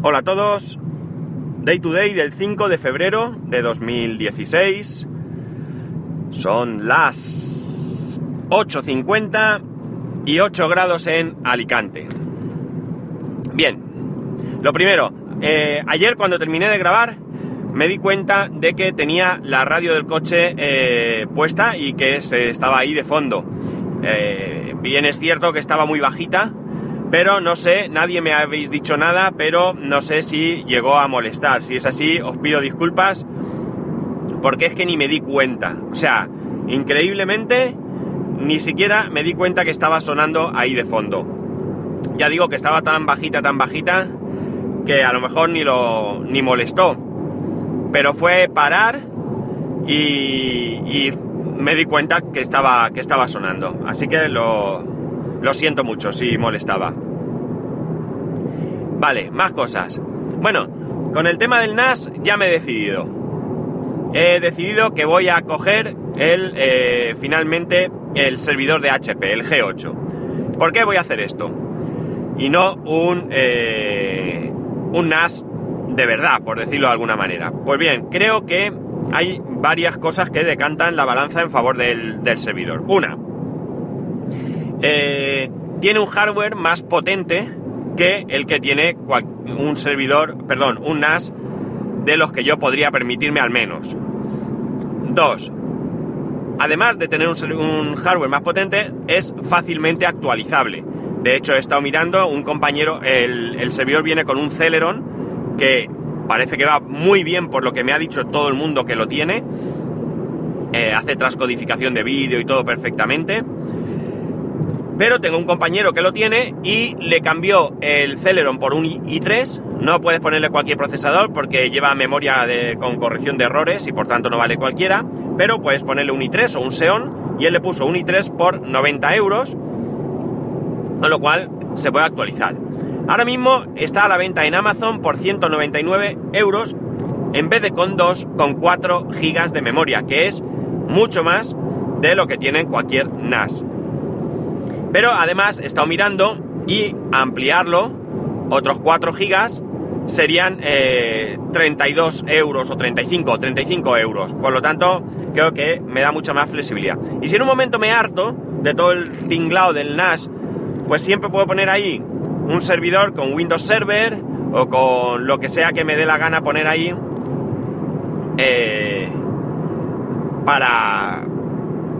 Hola a todos. Day to day del 5 de febrero de 2016. Son las 8.50 y 8 grados en Alicante. Bien, lo primero, eh, ayer cuando terminé de grabar me di cuenta de que tenía la radio del coche eh, puesta y que se estaba ahí de fondo. Eh, bien es cierto que estaba muy bajita, pero no sé, nadie me habéis dicho nada, pero no sé si llegó a molestar. Si es así, os pido disculpas, porque es que ni me di cuenta. O sea, increíblemente, ni siquiera me di cuenta que estaba sonando ahí de fondo. Ya digo que estaba tan bajita, tan bajita, que a lo mejor ni lo ni molestó. Pero fue parar y, y me di cuenta que estaba, que estaba sonando. Así que lo, lo siento mucho si molestaba. Vale, más cosas. Bueno, con el tema del NAS ya me he decidido. He decidido que voy a coger el, eh, finalmente el servidor de HP, el G8. ¿Por qué voy a hacer esto? Y no un, eh, un NAS de verdad, por decirlo de alguna manera. Pues bien, creo que hay varias cosas que decantan la balanza en favor del, del servidor. Una, eh, tiene un hardware más potente que el que tiene un servidor, perdón, un NAS de los que yo podría permitirme al menos. Dos, además de tener un, hardware más potente, es fácilmente actualizable. De hecho, he estado mirando, un compañero, el, servidor viene con un Celeron que parece que va muy bien por lo que me ha dicho todo el mundo que lo tiene. Eh, hace transcodificación de vídeo y todo perfectamente. Pero tengo un compañero que lo tiene y le cambió el Celeron por un i3. No puedes ponerle cualquier procesador porque lleva memoria con corrección de errores y por tanto no vale cualquiera. Pero puedes ponerle un i3 o un Xeon y él le puso un i3 por 90 euros. Con lo cual se puede actualizar. Ahora mismo está a la venta en Amazon por 199 euros en vez de con 2 con 4 gigas de memoria, que es mucho más de lo que tiene cualquier NAS. Pero además he estado mirando y ampliarlo, otros 4 gigas, serían 32 eh, euros o 35 o 35 euros. Por lo tanto, creo que me da mucha más flexibilidad. Y si en un momento me harto de todo el tinglado del NAS, pues siempre puedo poner ahí un servidor con Windows Server o con lo que sea que me dé la gana poner ahí eh, para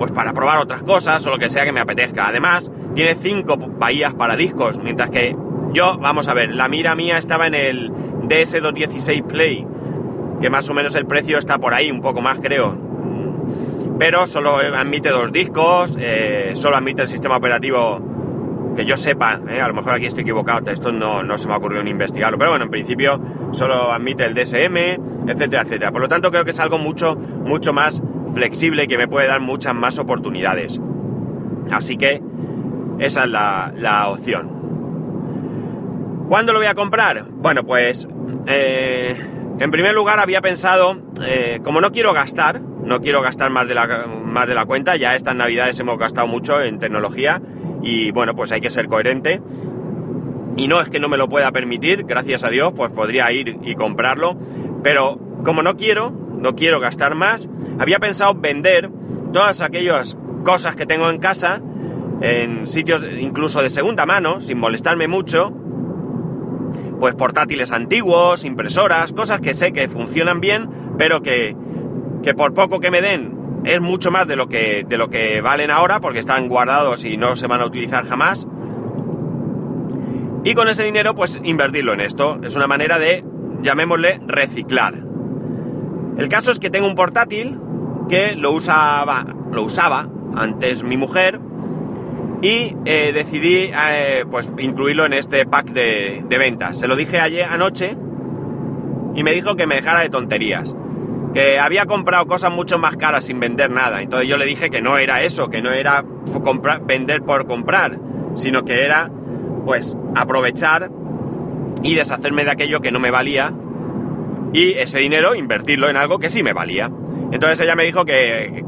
pues para probar otras cosas o lo que sea que me apetezca. Además, tiene cinco bahías para discos, mientras que yo, vamos a ver, la mira mía estaba en el DS216 Play, que más o menos el precio está por ahí, un poco más creo. Pero solo admite dos discos, eh, solo admite el sistema operativo que yo sepa, eh, a lo mejor aquí estoy equivocado, esto no, no se me ha ocurrido ni investigarlo, pero bueno, en principio solo admite el DSM, etcétera, etcétera. Por lo tanto, creo que es algo mucho, mucho más flexible que me puede dar muchas más oportunidades. Así que esa es la, opción. ¿Cuándo lo voy a comprar? Bueno, pues eh, en primer lugar había pensado, eh, como no quiero gastar, no quiero gastar más de, la, más de la cuenta, ya estas navidades hemos gastado mucho en tecnología y bueno, pues hay que ser coherente. Y no es que no me lo pueda permitir, gracias a Dios, pues podría ir y comprarlo, pero como no quiero, no quiero gastar más, había pensado vender todas aquellas cosas que tengo en casa, en sitios incluso de segunda mano, sin molestarme mucho, pues portátiles antiguos, impresoras, cosas que sé que funcionan bien, pero que, que por poco que me den es mucho más de lo que de lo que valen ahora porque están guardados y no se van a utilizar jamás. Y con ese dinero pues invertirlo en esto, es una manera de llamémosle reciclar. El caso es que tengo un portátil que lo usaba, lo usaba antes mi mujer y eh, decidí eh, pues incluirlo en este pack de, ventas. Se lo dije ayer anoche y me dijo que me dejara de tonterías. Que había comprado cosas mucho más caras sin vender nada. Entonces yo le dije que no era eso, que no era comprar, vender por comprar, sino que era pues aprovechar y deshacerme de aquello que no me valía y ese dinero invertirlo en algo que sí me valía. Entonces ella me dijo que,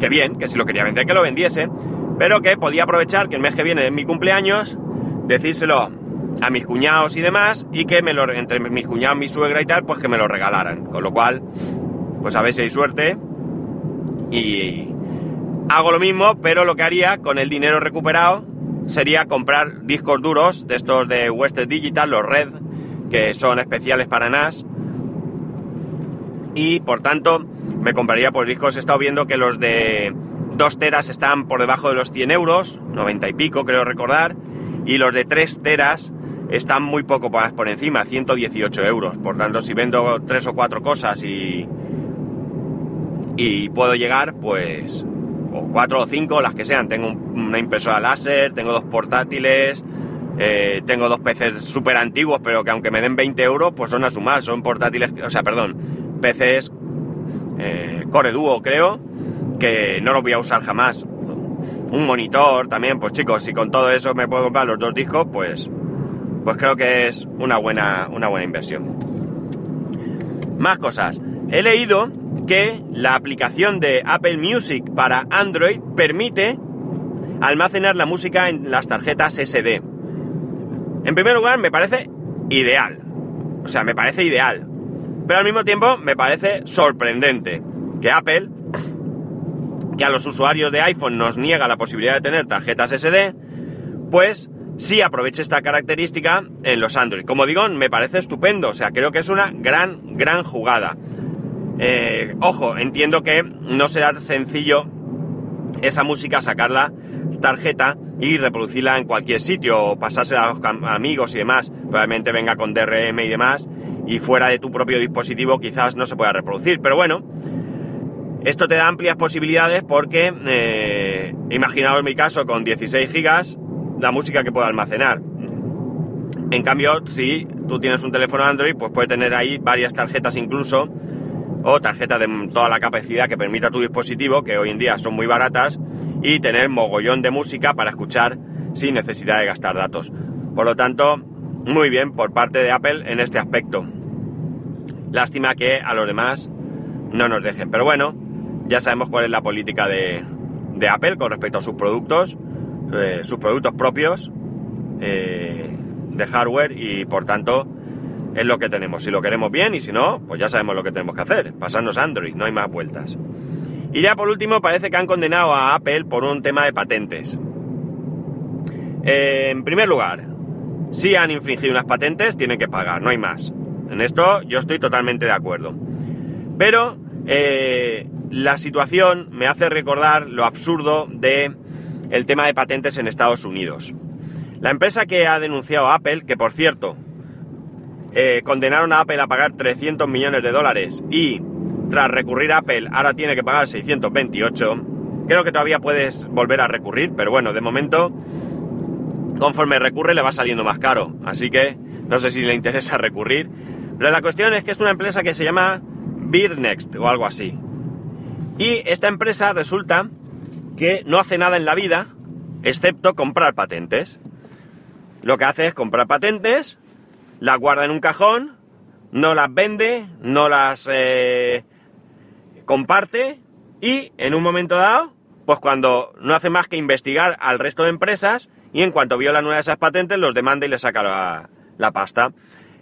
que bien, que si lo quería vender, que lo vendiese, pero que podía aprovechar que el mes que viene es mi cumpleaños, decírselo a mis cuñados y demás, y que me lo, entre mis cuñados, mi suegra y tal, pues que me lo regalaran. Con lo cual, pues a ver si hay suerte. Y hago lo mismo, pero lo que haría con el dinero recuperado sería comprar discos duros de estos de Western Digital, los Red, que son especiales para NAS. Y por tanto, me compraría pues discos. He estado viendo que los de 2 teras están por debajo de los 100 euros, 90 y pico creo recordar, y los de 3 teras están muy poco por encima, 118 euros. Por tanto, si vendo 3 o 4 cosas y, y puedo llegar, pues, o 4 o 5, las que sean. Tengo una impresora láser, tengo dos portátiles, eh, tengo dos PCs súper antiguos, pero que aunque me den 20 euros, pues son a sumar, son portátiles, o sea, perdón, PCs eh, Core Duo, creo, que no los voy a usar jamás. Un monitor también, pues chicos, si con todo eso me puedo comprar los dos discos, pues, pues creo que es una buena, una buena inversión. Más cosas. He leído que la aplicación de Apple Music para Android permite almacenar la música en las tarjetas SD. En primer lugar, me parece ideal. O sea, me parece ideal. Pero al mismo tiempo me parece sorprendente que Apple que a los usuarios de iPhone nos niega la posibilidad de tener tarjetas SD, pues sí aproveche esta característica en los Android. Como digo, me parece estupendo, o sea, creo que es una gran, gran jugada. Eh, ojo, entiendo que no será sencillo esa música sacarla tarjeta y reproducirla en cualquier sitio o pasársela a los amigos y demás. Probablemente venga con DRM y demás y fuera de tu propio dispositivo quizás no se pueda reproducir. Pero bueno, esto te da amplias posibilidades porque, eh, imaginaos mi caso con 16 gigas, la música que puedo almacenar. En cambio, si tú tienes un teléfono Android, pues puede tener ahí varias tarjetas incluso, o tarjetas de toda la capacidad que permita tu dispositivo, que hoy en día son muy baratas, y tener mogollón de música para escuchar sin necesidad de gastar datos. Por lo tanto, muy bien por parte de Apple en este aspecto. Lástima que a los demás no nos dejen. Pero bueno, ya sabemos cuál es la política de, Apple con respecto a sus productos, eh, sus productos propios eh, de hardware y por tanto es lo que tenemos. Si lo queremos bien y si no, pues ya sabemos lo que tenemos que hacer, pasarnos Android, no hay más vueltas. Y ya por último parece que han condenado a Apple por un tema de patentes. Eh, en primer lugar, si han infringido unas patentes, tienen que pagar, no hay más. En esto yo estoy totalmente de acuerdo. Pero la situación me hace recordar lo absurdo de el tema de patentes en Estados Unidos. La empresa que ha denunciado a Apple, que por cierto, eh, condenaron a Apple a pagar 300 millones de dólares y tras recurrir a Apple ahora tiene que pagar 628, creo que todavía puedes volver a recurrir, pero bueno, de momento, conforme recurre le va saliendo más caro, así que no sé si le interesa recurrir. Pero la cuestión es que es una empresa que se llama Next o algo así. Y esta empresa resulta que no hace nada en la vida excepto comprar patentes. Lo que hace es comprar patentes, las guarda en un cajón, no las vende, no las eh, comparte y en un momento dado, pues cuando no hace más que investigar al resto de empresas y en cuanto viola una de esas patentes los demanda y le saca la, pasta.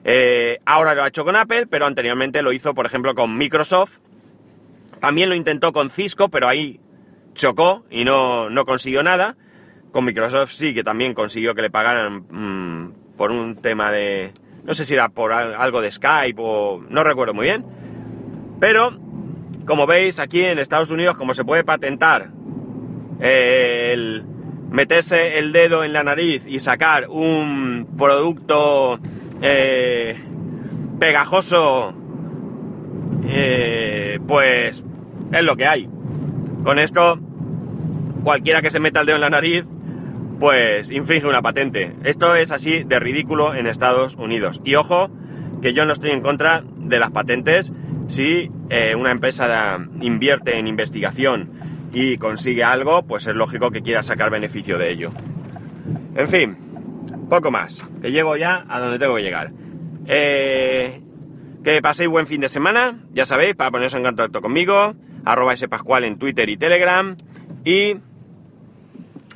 Eh, ahora lo ha hecho con Apple, pero anteriormente lo hizo, por ejemplo, con Microsoft también lo intentó con Cisco, pero ahí chocó y no, consiguió nada. Con Microsoft sí que también consiguió que le pagaran mm, por un tema de... No sé si era por algo de Skype o... No recuerdo muy bien. Pero, como veis, aquí en Estados Unidos, como se puede patentar eh, el meterse el dedo en la nariz y sacar un producto eh, pegajoso eh, pues es lo que hay. Con esto, cualquiera que se meta el dedo en la nariz, pues infringe una patente. Esto es así de ridículo en Estados Unidos. Y ojo, que yo no estoy en contra de las patentes si eh, una empresa invierte en investigación y consigue algo, pues es lógico que quiera sacar beneficio de ello. En fin, poco más, que llego ya a donde tengo que llegar. Eh, que paséis buen fin de semana, ya sabéis, para poneros en contacto conmigo, arroba pascual en Twitter y Telegram. Y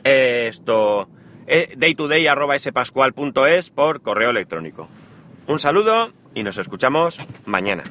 eh, esto, eh, daytoday.spascual.es por correo electrónico. Un saludo y nos escuchamos mañana.